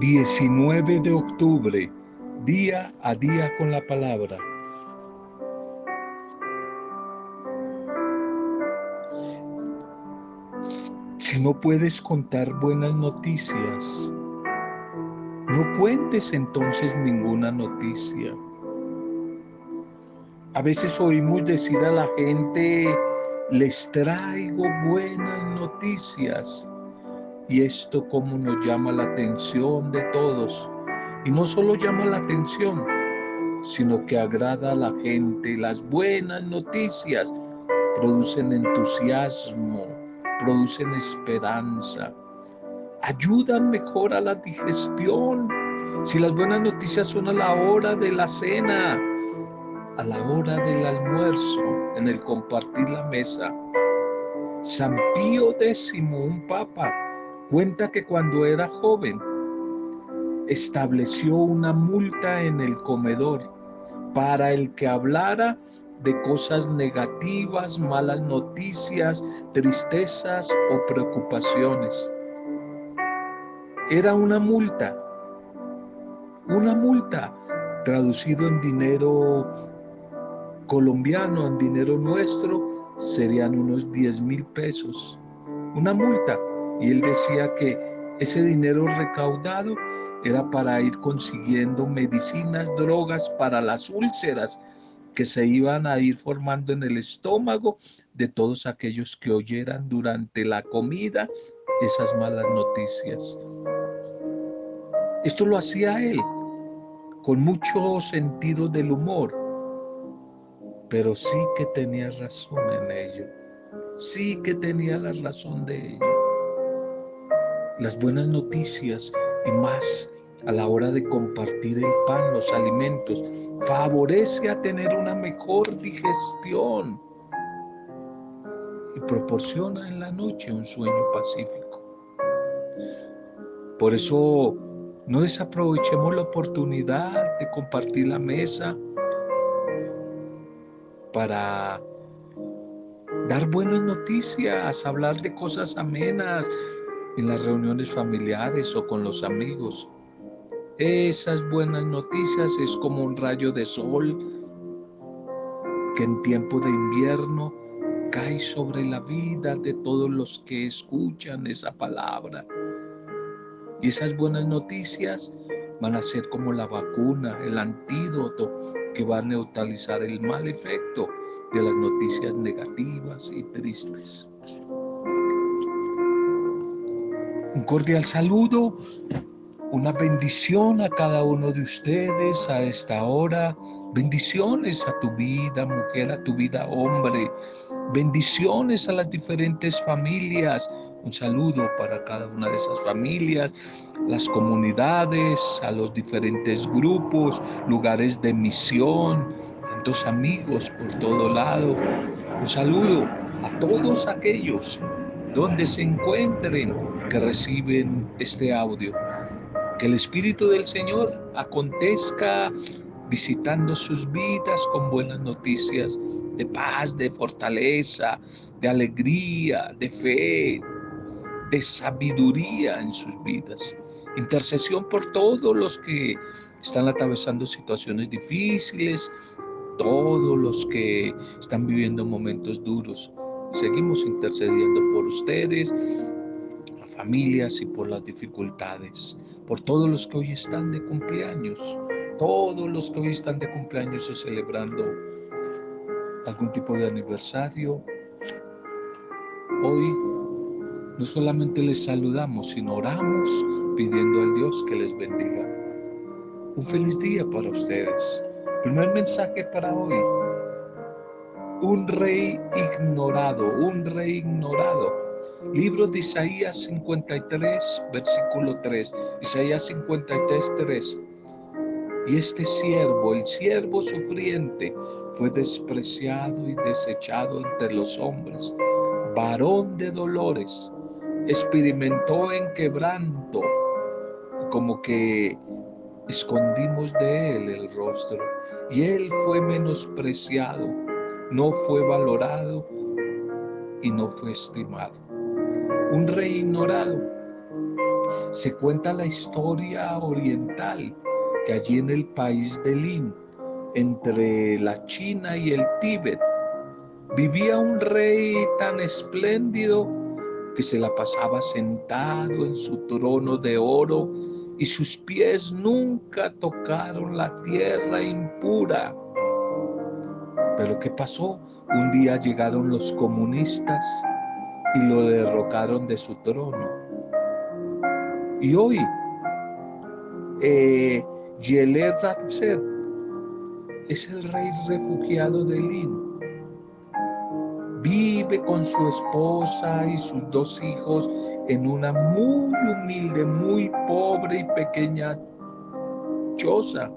19 de octubre, día a día con la palabra. Si no puedes contar buenas noticias, no cuentes entonces ninguna noticia. A veces oímos decir a la gente, les traigo buenas noticias. Y esto como nos llama la atención de todos. Y no solo llama la atención, sino que agrada a la gente. Las buenas noticias producen entusiasmo, producen esperanza, ayudan mejor a la digestión. Si las buenas noticias son a la hora de la cena, a la hora del almuerzo, en el compartir la mesa. San Pío X, un papa, cuenta que cuando era joven estableció una multa en el comedor para el que hablara de cosas negativas, malas noticias, tristezas o preocupaciones. Era una multa, una multa traducido en dinero colombiano, en dinero nuestro, serían unos 10 mil pesos, una multa. Y él decía que ese dinero recaudado era para ir consiguiendo medicinas, drogas para las úlceras que se iban a ir formando en el estómago de todos aquellos que oyeran durante la comida esas malas noticias. Esto lo hacía él con mucho sentido del humor, pero sí que tenía razón en ello, sí que tenía la razón de ello. Las buenas noticias y más a la hora de compartir el pan, los alimentos, favorece a tener una mejor digestión y proporciona en la noche un sueño pacífico. Por eso no desaprovechemos la oportunidad de compartir la mesa para dar buenas noticias, hablar de cosas amenas en las reuniones familiares o con los amigos. Esas buenas noticias es como un rayo de sol que en tiempo de invierno cae sobre la vida de todos los que escuchan esa palabra. Y esas buenas noticias van a ser como la vacuna, el antídoto que va a neutralizar el mal efecto de las noticias negativas y tristes. Un cordial saludo, una bendición a cada uno de ustedes a esta hora. Bendiciones a tu vida, mujer, a tu vida, hombre. Bendiciones a las diferentes familias un saludo para cada una de esas familias, las comunidades, a los diferentes grupos, lugares de misión, tantos amigos por todo lado. Un saludo a todos aquellos donde se encuentren que reciben este audio. Que el Espíritu del Señor acontezca visitando sus vidas con buenas noticias de paz, de fortaleza, de alegría, de fe, de sabiduría en sus vidas. Intercesión por todos los que están atravesando situaciones difíciles, todos los que están viviendo momentos duros. Seguimos intercediendo por ustedes, las familias y por las dificultades, por todos los que hoy están de cumpleaños, todos los que hoy están de cumpleaños o celebrando algún tipo de aniversario. Hoy no solamente les saludamos, sino oramos pidiendo al Dios que les bendiga. Un feliz día para ustedes. Primer mensaje para hoy. Un rey ignorado, un rey ignorado. Libro de Isaías 53, versículo 3. Isaías 53, 3. Y este siervo, el siervo sufriente, fue despreciado y desechado entre los hombres, varón de dolores experimentó en quebranto, como que escondimos de él el rostro y él fue menospreciado, no fue valorado y no fue estimado. un rey ignorado. Se cuenta la historia oriental allí en el país de Lin, entre la China y el Tíbet, vivía un rey tan espléndido que se la pasaba sentado en su trono de oro y sus pies nunca tocaron la tierra impura. Pero ¿qué pasó? Un día llegaron los comunistas y lo derrocaron de su trono. Y hoy, eh, Yelé es el rey refugiado de Lin. Vive con su esposa y sus dos hijos en una muy humilde, muy pobre y pequeña choza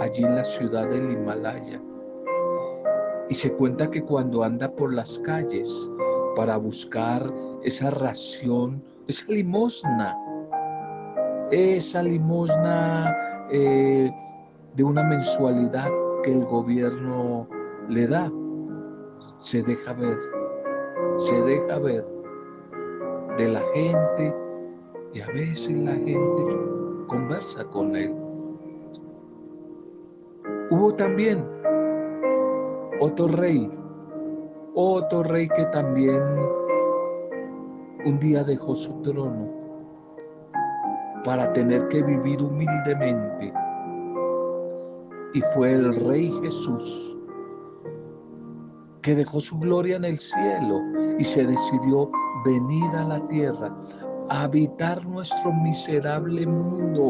allí en la ciudad del Himalaya. Y se cuenta que cuando anda por las calles para buscar esa ración, esa limosna, esa limosna eh, de una mensualidad que el gobierno le da, se deja ver, se deja ver de la gente y a veces la gente conversa con él. Hubo también otro rey, otro rey que también un día dejó su trono para tener que vivir humildemente. Y fue el rey Jesús que dejó su gloria en el cielo y se decidió venir a la tierra, a habitar nuestro miserable mundo.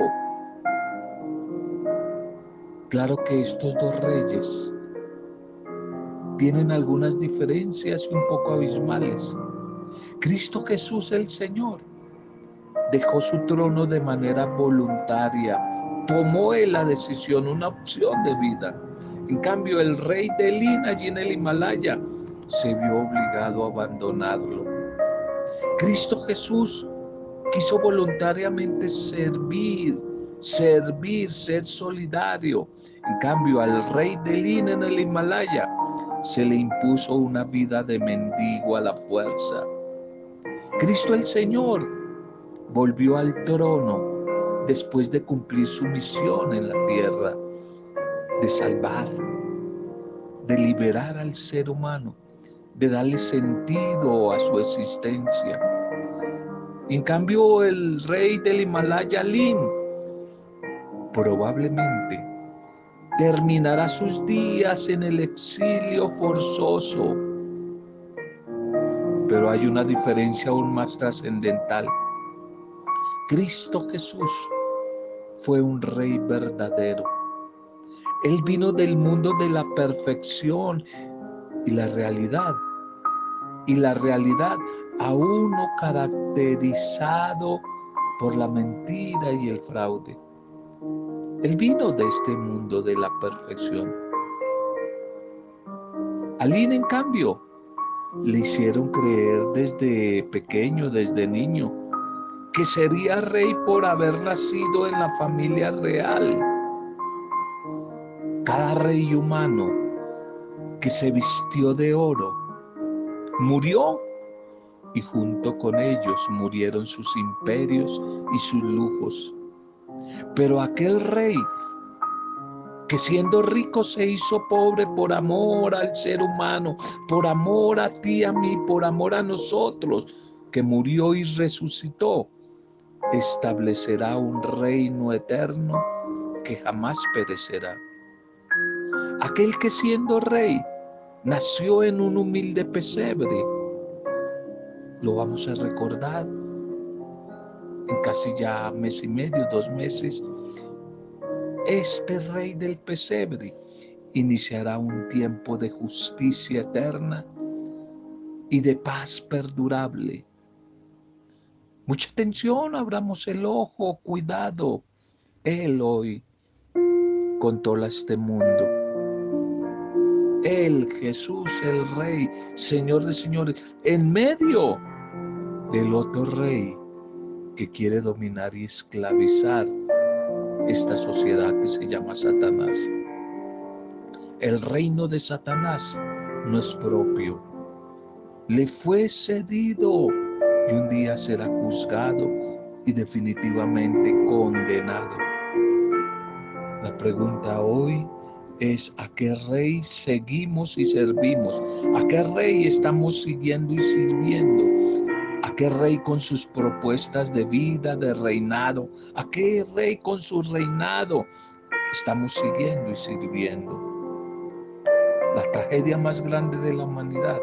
Claro que estos dos reyes tienen algunas diferencias un poco abismales. Cristo Jesús el Señor dejó su trono de manera voluntaria, tomó él la decisión, una opción de vida en cambio, el rey de Lina, allí en el Himalaya, se vio obligado a abandonarlo. Cristo Jesús quiso voluntariamente servir, servir, ser solidario. En cambio, al rey de Lina en el Himalaya se le impuso una vida de mendigo a la fuerza. Cristo el Señor volvió al trono después de cumplir su misión en la tierra de salvar, de liberar al ser humano, de darle sentido a su existencia. En cambio, el rey del Himalaya, Lin, probablemente terminará sus días en el exilio forzoso. Pero hay una diferencia aún más trascendental. Cristo Jesús fue un rey verdadero él vino del mundo de la perfección y la realidad. Y la realidad aún no caracterizado por la mentira y el fraude. Él vino de este mundo de la perfección. Alín, en cambio, le hicieron creer desde pequeño, desde niño, que sería rey por haber nacido en la familia real cada rey humano que se vistió de oro murió y junto con ellos murieron sus imperios y sus lujos. Pero aquel rey que siendo rico se hizo pobre por amor al ser humano, por amor a ti, a mí, por amor a nosotros, que murió y resucitó, establecerá un reino eterno que jamás perecerá. Aquel que siendo rey nació en un humilde pesebre. Lo vamos a recordar en casi ya mes y medio, dos meses. Este rey del pesebre iniciará un tiempo de justicia eterna y de paz perdurable. Mucha atención, abramos el ojo, cuidado. Él hoy controla este mundo. Él, Jesús, el Rey, Señor de señores, en medio del otro rey que quiere dominar y esclavizar esta sociedad que se llama Satanás. El reino de Satanás no es propio. Le fue cedido y un día será juzgado y definitivamente condenado. La pregunta hoy es a qué rey seguimos y servimos, a qué rey estamos siguiendo y sirviendo, a qué rey con sus propuestas de vida, de reinado, a qué rey con su reinado estamos siguiendo y sirviendo. La tragedia más grande de la humanidad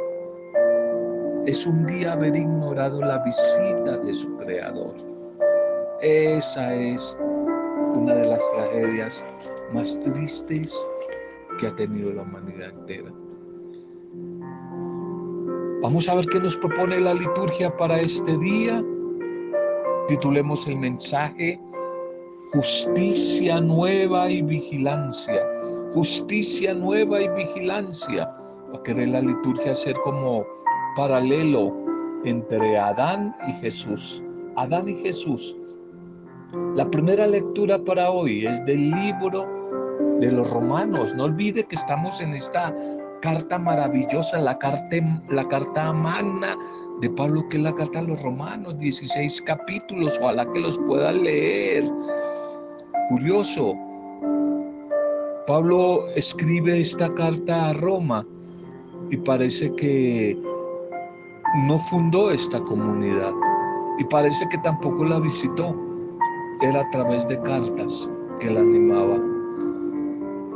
es un día haber ignorado la visita de su creador. Esa es una de las tragedias más tristes que ha tenido la humanidad entera. Vamos a ver qué nos propone la liturgia para este día. Titulemos el mensaje Justicia nueva y vigilancia. Justicia nueva y vigilancia. Va a querer la liturgia ser como paralelo entre Adán y Jesús. Adán y Jesús. La primera lectura para hoy es del libro de los romanos. No olvide que estamos en esta carta maravillosa, la carta, la carta magna de Pablo, que es la carta a los romanos, 16 capítulos, ojalá que los pueda leer. Curioso, Pablo escribe esta carta a Roma y parece que no fundó esta comunidad y parece que tampoco la visitó. Era a través de cartas que la animaba.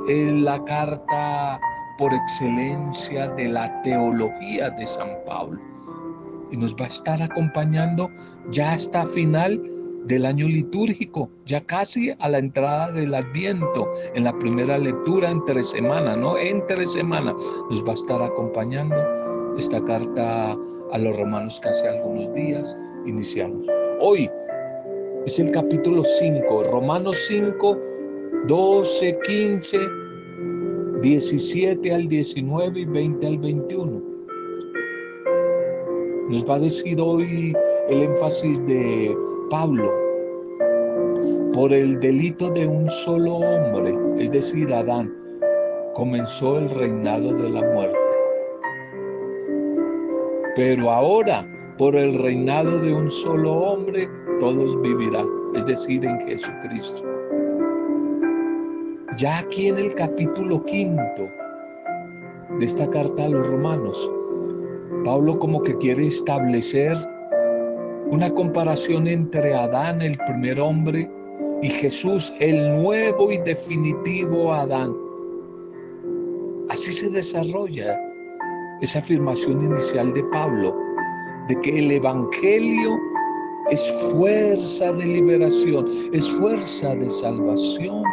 Es la carta por excelencia de la teología de San Pablo. Y nos va a estar acompañando ya hasta final del año litúrgico, ya casi a la entrada del Adviento, en la primera lectura entre semana, ¿no? Entre semana nos va a estar acompañando esta carta a los romanos casi algunos días. Iniciamos. Hoy es el capítulo 5, Romanos 5, 12, 15 17 al 19 y 20 al 21. Nos va a decir hoy el énfasis de Pablo por el delito de un solo hombre, es decir, Adán, comenzó el reinado de la muerte. Pero ahora, por el reinado de un solo hombre, todos vivirán, es decir, en Jesucristo. Ya aquí en el capítulo quinto de esta carta a los romanos, Pablo como que quiere establecer una comparación entre Adán, el primer hombre, y Jesús, el nuevo y definitivo Adán. Así se desarrolla esa afirmación inicial de Pablo, de que el Evangelio es fuerza de liberación, es fuerza de salvación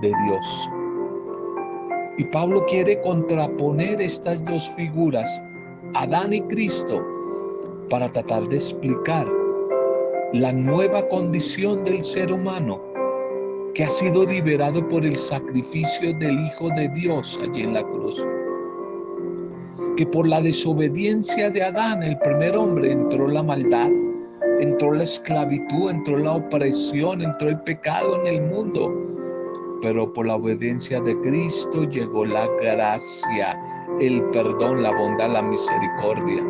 de Dios. Y Pablo quiere contraponer estas dos figuras, Adán y Cristo, para tratar de explicar la nueva condición del ser humano que ha sido liberado por el sacrificio del Hijo de Dios allí en la cruz. Que por la desobediencia de Adán, el primer hombre, entró la maldad, entró la esclavitud, entró la opresión, entró el pecado en el mundo pero por la obediencia de Cristo llegó la gracia, el perdón, la bondad, la misericordia.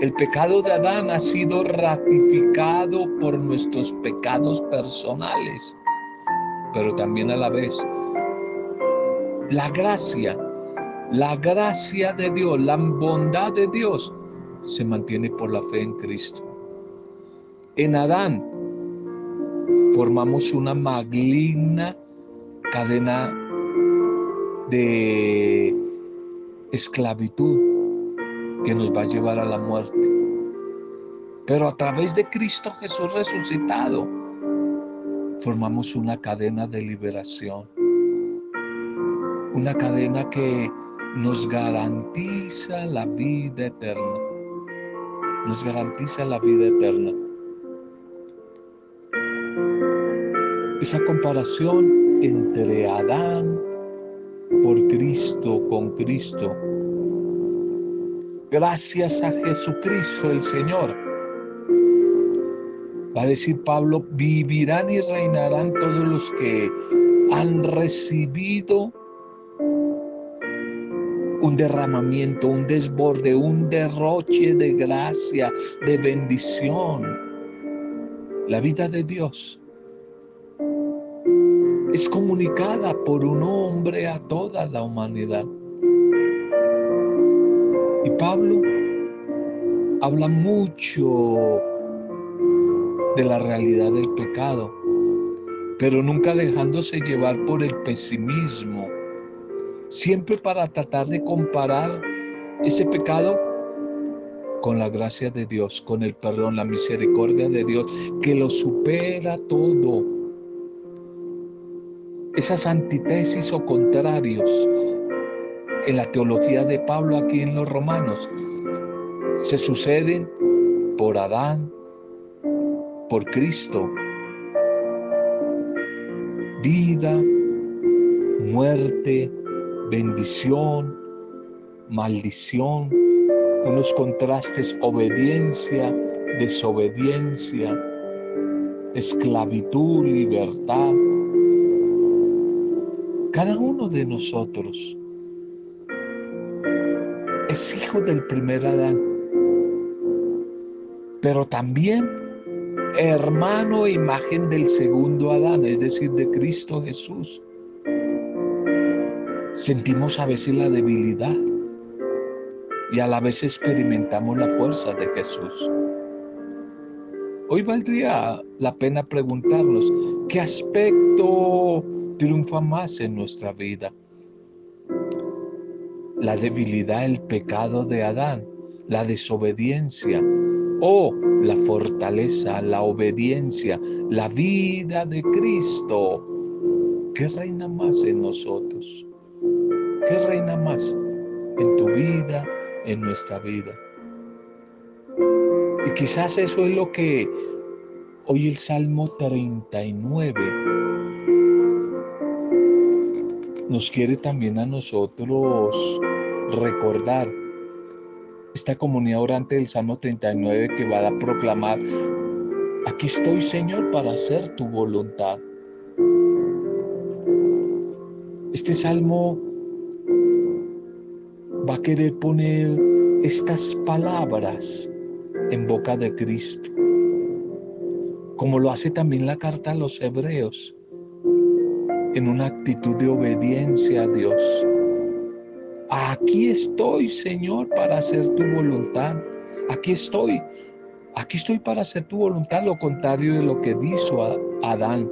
El pecado de Adán ha sido ratificado por nuestros pecados personales, pero también a la vez la gracia, la gracia de Dios, la bondad de Dios se mantiene por la fe en Cristo. En Adán formamos una maligna cadena de esclavitud que nos va a llevar a la muerte. Pero a través de Cristo Jesús resucitado, formamos una cadena de liberación. Una cadena que nos garantiza la vida eterna. Nos garantiza la vida eterna. Esa comparación entre Adán por Cristo, con Cristo. Gracias a Jesucristo el Señor. Va a decir Pablo, vivirán y reinarán todos los que han recibido un derramamiento, un desborde, un derroche de gracia, de bendición. La vida de Dios es comunicada por un hombre a toda la humanidad. Y Pablo habla mucho de la realidad del pecado, pero nunca dejándose llevar por el pesimismo, siempre para tratar de comparar ese pecado con la gracia de Dios, con el perdón, la misericordia de Dios, que lo supera todo. Esas antítesis o contrarios en la teología de Pablo aquí en los romanos se suceden por Adán, por Cristo. Vida, muerte, bendición, maldición, unos contrastes, obediencia, desobediencia, esclavitud, libertad. Cada uno de nosotros es hijo del primer Adán, pero también hermano e imagen del segundo Adán, es decir, de Cristo Jesús. Sentimos a veces la debilidad y a la vez experimentamos la fuerza de Jesús. Hoy valdría la pena preguntarnos qué aspecto triunfa más en nuestra vida. La debilidad, el pecado de Adán, la desobediencia o la fortaleza, la obediencia, la vida de Cristo. ¿Qué reina más en nosotros? ¿Qué reina más en tu vida, en nuestra vida? Y quizás eso es lo que hoy el Salmo 39 nos quiere también a nosotros recordar. Esta comunidad orante del Salmo 39 que va a proclamar, aquí estoy Señor para hacer tu voluntad. Este salmo querer poner estas palabras en boca de Cristo, como lo hace también la carta a los hebreos, en una actitud de obediencia a Dios. Aquí estoy, Señor, para hacer tu voluntad. Aquí estoy. Aquí estoy para hacer tu voluntad, lo contrario de lo que dijo Adán.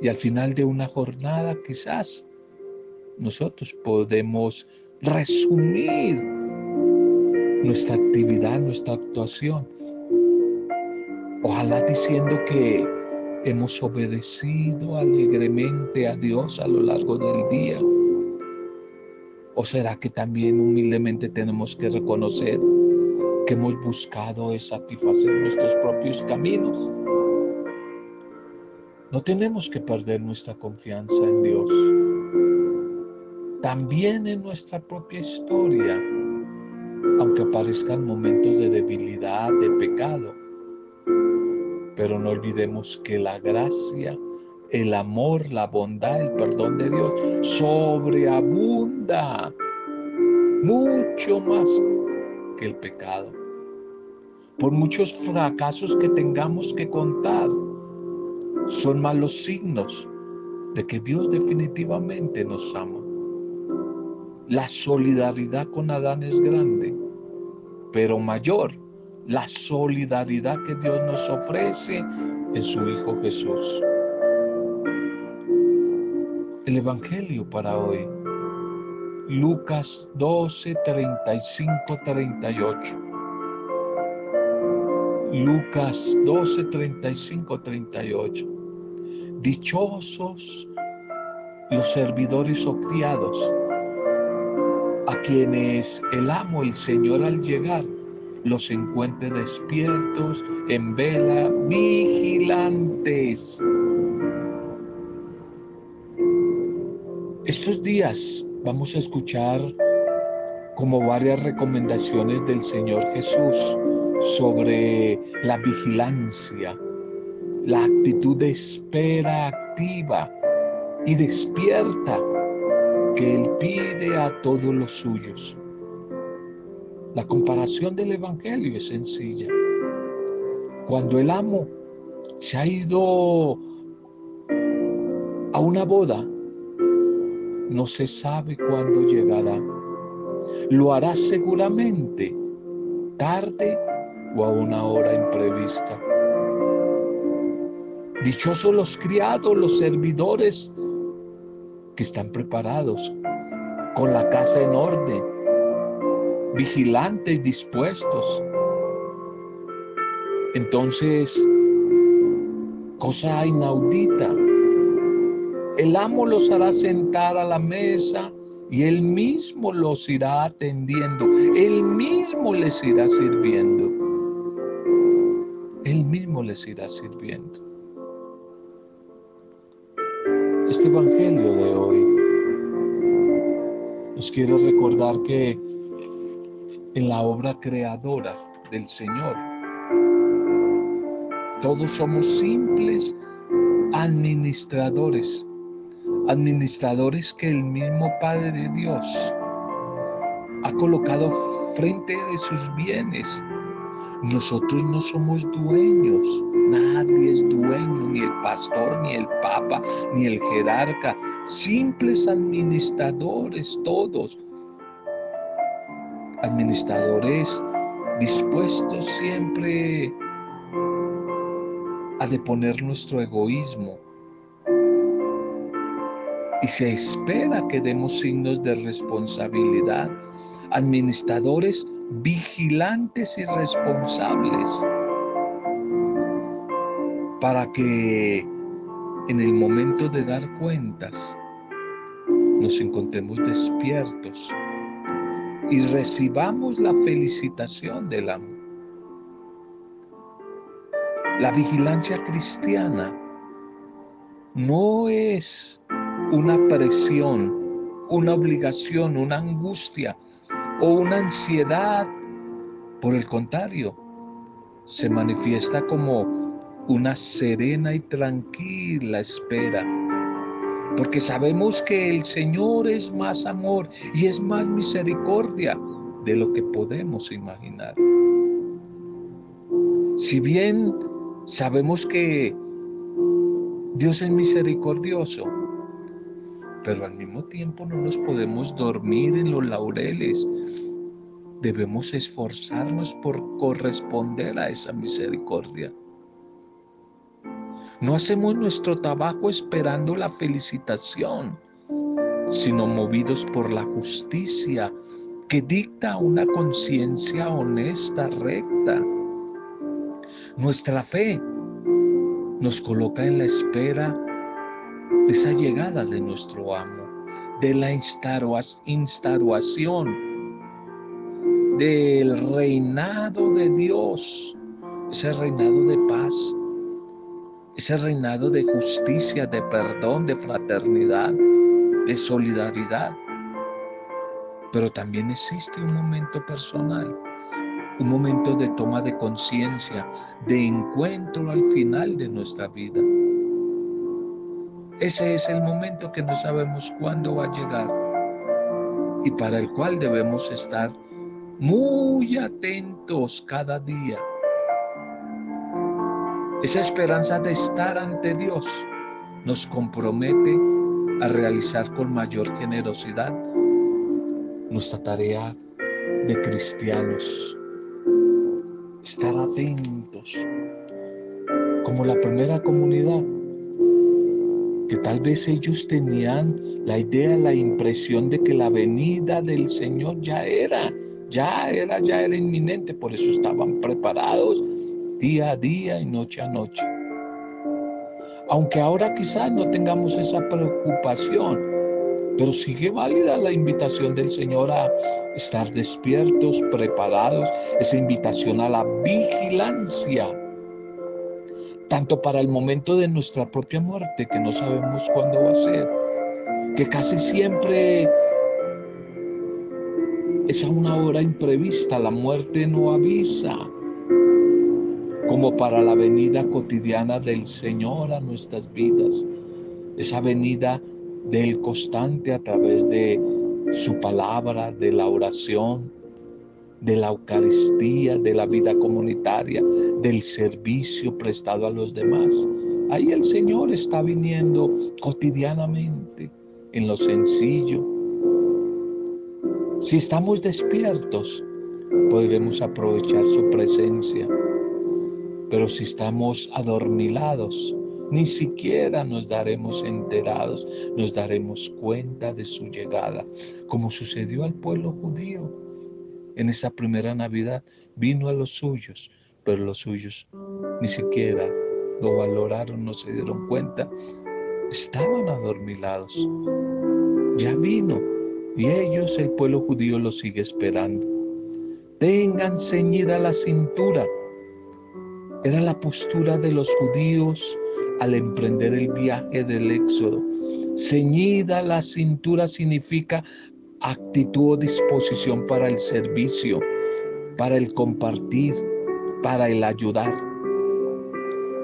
Y al final de una jornada quizás nosotros podemos resumir nuestra actividad, nuestra actuación. Ojalá diciendo que hemos obedecido alegremente a Dios a lo largo del día. ¿O será que también humildemente tenemos que reconocer que hemos buscado satisfacer nuestros propios caminos? No tenemos que perder nuestra confianza en Dios también en nuestra propia historia, aunque aparezcan momentos de debilidad, de pecado. Pero no olvidemos que la gracia, el amor, la bondad, el perdón de Dios sobreabunda mucho más que el pecado. Por muchos fracasos que tengamos que contar, son malos signos de que Dios definitivamente nos ama. La solidaridad con Adán es grande, pero mayor la solidaridad que Dios nos ofrece en su Hijo Jesús. El Evangelio para hoy, Lucas 12, 35, 38. Lucas 12, 35, 38. Dichosos los servidores o criados quienes el amo, el Señor al llegar, los encuentre despiertos, en vela, vigilantes. Estos días vamos a escuchar como varias recomendaciones del Señor Jesús sobre la vigilancia, la actitud de espera activa y despierta que Él pide a todos los suyos. La comparación del Evangelio es sencilla. Cuando el amo se ha ido a una boda, no se sabe cuándo llegará. Lo hará seguramente tarde o a una hora imprevista. Dichosos los criados, los servidores que están preparados, con la casa en orden, vigilantes, dispuestos. Entonces, cosa inaudita, el amo los hará sentar a la mesa y él mismo los irá atendiendo, él mismo les irá sirviendo, él mismo les irá sirviendo. Este Evangelio de hoy nos quiere recordar que en la obra creadora del Señor, todos somos simples administradores administradores que el mismo Padre de Dios ha colocado frente de sus bienes. Nosotros no somos dueños, nadie es dueño, ni el pastor, ni el papa, ni el jerarca, simples administradores todos, administradores dispuestos siempre a deponer nuestro egoísmo, y se espera que demos signos de responsabilidad, administradores vigilantes y responsables, para que en el momento de dar cuentas nos encontremos despiertos y recibamos la felicitación del amo. La vigilancia cristiana no es una presión, una obligación, una angustia o una ansiedad. Por el contrario, se manifiesta como una serena y tranquila espera. Porque sabemos que el Señor es más amor y es más misericordia de lo que podemos imaginar. Si bien sabemos que Dios es misericordioso, pero al mismo tiempo no nos podemos dormir en los laureles. Debemos esforzarnos por corresponder a esa misericordia. No hacemos nuestro trabajo esperando la felicitación, sino movidos por la justicia que dicta una conciencia honesta, recta. Nuestra fe nos coloca en la espera de esa llegada de nuestro amo, de la instauración del reinado de Dios, ese reinado de paz, ese reinado de justicia, de perdón, de fraternidad, de solidaridad. Pero también existe un momento personal, un momento de toma de conciencia, de encuentro al final de nuestra vida. Ese es el momento que no sabemos cuándo va a llegar y para el cual debemos estar muy atentos cada día. Esa esperanza de estar ante Dios nos compromete a realizar con mayor generosidad nuestra tarea de cristianos. Estar atentos como la primera comunidad que tal vez ellos tenían la idea, la impresión de que la venida del Señor ya era, ya era, ya era inminente, por eso estaban preparados día a día y noche a noche. Aunque ahora quizás no tengamos esa preocupación, pero sigue válida la invitación del Señor a estar despiertos, preparados, esa invitación a la vigilancia tanto para el momento de nuestra propia muerte, que no sabemos cuándo va a ser, que casi siempre es a una hora imprevista, la muerte no avisa, como para la venida cotidiana del Señor a nuestras vidas, esa venida del constante a través de su palabra, de la oración, de la Eucaristía, de la vida comunitaria, del servicio prestado a los demás. Ahí el Señor está viniendo cotidianamente en lo sencillo. Si estamos despiertos, podremos aprovechar su presencia. Pero si estamos adormilados, ni siquiera nos daremos enterados, nos daremos cuenta de su llegada, como sucedió al pueblo judío. En esa primera Navidad vino a los suyos, pero los suyos ni siquiera lo valoraron, no se dieron cuenta. Estaban adormilados. Ya vino y ellos, el pueblo judío, lo sigue esperando. Tengan ceñida la cintura. Era la postura de los judíos al emprender el viaje del éxodo. Ceñida la cintura significa actitud o disposición para el servicio, para el compartir, para el ayudar.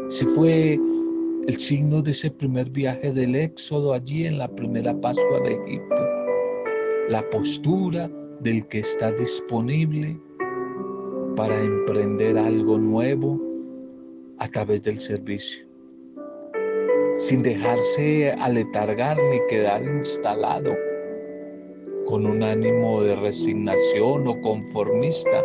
Se fue el signo de ese primer viaje del éxodo allí en la primera Pascua de Egipto. La postura del que está disponible para emprender algo nuevo a través del servicio sin dejarse aletargar ni quedar instalado con un ánimo de resignación o conformista.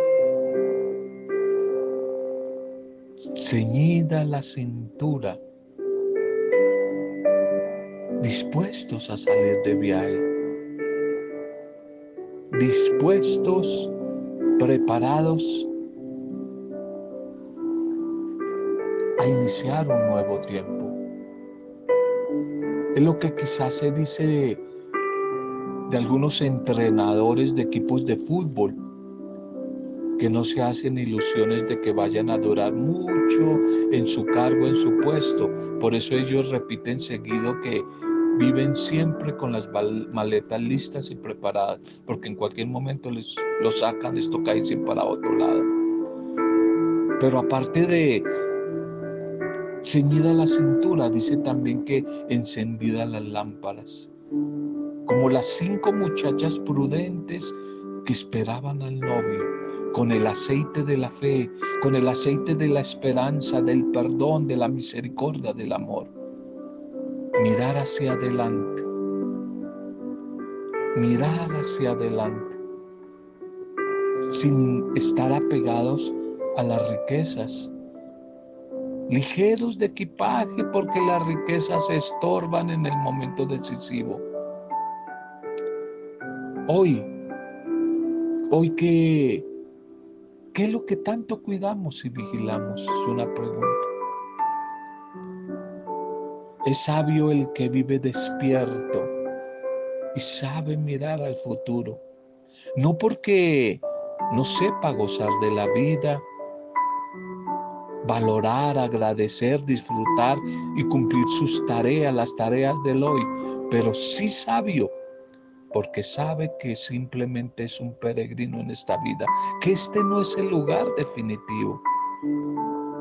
Ceñida la cintura, dispuestos a salir de viaje, dispuestos, preparados a iniciar un nuevo tiempo. Es lo que quizás se dice de, algunos entrenadores de equipos de fútbol, que no se hacen ilusiones de que vayan a durar mucho en su cargo, en su puesto. Por eso ellos repiten seguido que viven siempre con las maletas listas y preparadas, porque en cualquier momento les lo sacan, les toca irse para otro lado. Pero aparte de, Ceñida la cintura, dice también que encendida las lámparas, como las cinco muchachas prudentes que esperaban al novio, con el aceite de la fe, con el aceite de la esperanza, del perdón, de la misericordia, del amor. Mirar hacia adelante, mirar hacia adelante, sin estar apegados a las riquezas, ligeros de equipaje porque las riquezas se estorban en el momento decisivo. Hoy, hoy que, ¿qué es lo que tanto cuidamos y vigilamos? Es una pregunta. Es sabio el que vive despierto y sabe mirar al futuro. No porque no sepa gozar de la vida, valorar, agradecer, disfrutar y cumplir sus tareas, las tareas del hoy, pero sí sabio, porque sabe que simplemente es un peregrino en esta vida, que este no es el lugar definitivo.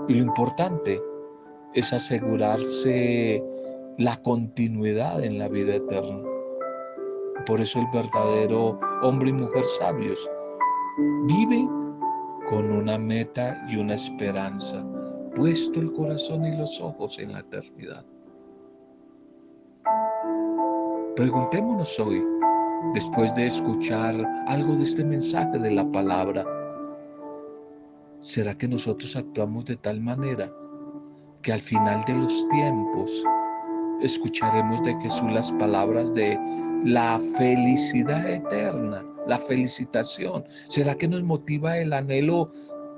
Y lo importante es asegurarse la continuidad en la vida eterna. Por eso el verdadero hombre y mujer sabios viven con una meta y una esperanza, puesto el corazón y los ojos en la eternidad. Preguntémonos hoy, después de escuchar algo de este mensaje de la palabra, ¿será que nosotros actuamos de tal manera que al final de los tiempos escucharemos de Jesús las palabras de la felicidad eterna? La felicitación? ¿Será que nos motiva el anhelo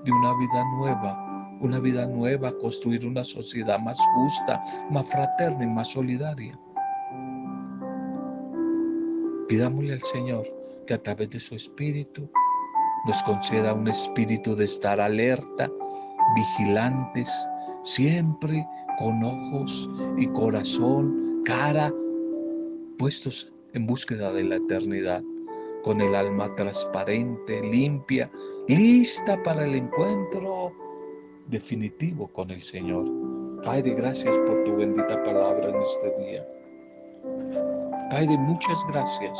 de una vida nueva? Una vida nueva, construir una sociedad más justa, más fraterna y más solidaria. Pidámosle al Señor que a través de su Espíritu nos conceda un espíritu de estar alerta, vigilantes, siempre con ojos y corazón, cara puestos en búsqueda de la eternidad con el alma transparente, limpia, lista para el encuentro definitivo con el Señor. Padre, gracias por tu bendita palabra en este día. Padre, muchas gracias.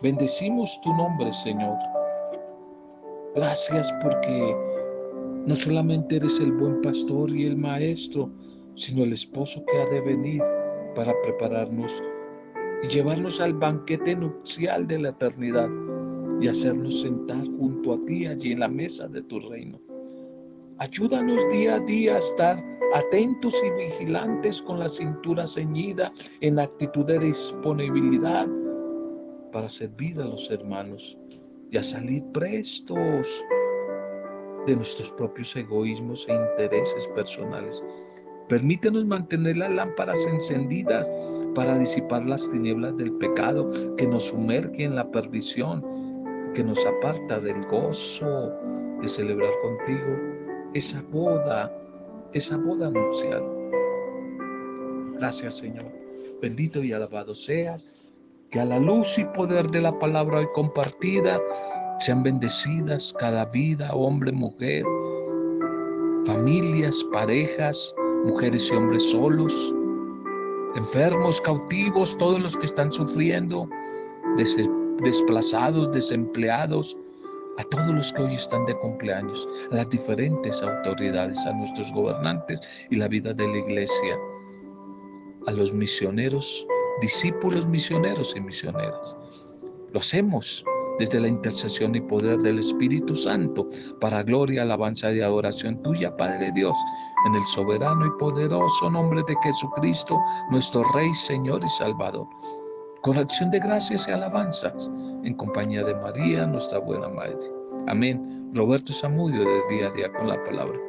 Bendecimos tu nombre, Señor. Gracias porque no solamente eres el buen pastor y el maestro, sino el esposo que ha de venir para prepararnos y llevarnos al banquete nupcial de la eternidad y hacernos sentar junto a ti allí en la mesa de tu reino. Ayúdanos día a día a estar atentos y vigilantes con la cintura ceñida en actitud de disponibilidad para servir a los hermanos y a salir prestos de nuestros propios egoísmos e intereses personales. Permítenos mantener las lámparas encendidas para disipar las tinieblas del pecado que nos sumerge en la perdición, que nos aparta del gozo de celebrar contigo esa boda, esa boda nupcial. Gracias Señor. Bendito y alabado seas. Que a la luz y poder de la palabra hoy compartida sean bendecidas cada vida, hombre, mujer, familias, parejas, mujeres y hombres solos, enfermos, cautivos, todos los que están sufriendo, desplazados, desempleados, a todos los que hoy están de cumpleaños, a las diferentes autoridades, a nuestros gobernantes y la vida de la iglesia, a los misioneros, discípulos misioneros y misioneras. Lo hacemos desde la intercesión y poder del Espíritu Santo, para gloria, alabanza y adoración tuya, Padre Dios, en el soberano y poderoso nombre de Jesucristo, nuestro Rey, Señor y Salvador. Con acción de gracias y alabanzas, en compañía de María, nuestra buena Madre. Amén. Roberto Zamudio de día a día con la palabra.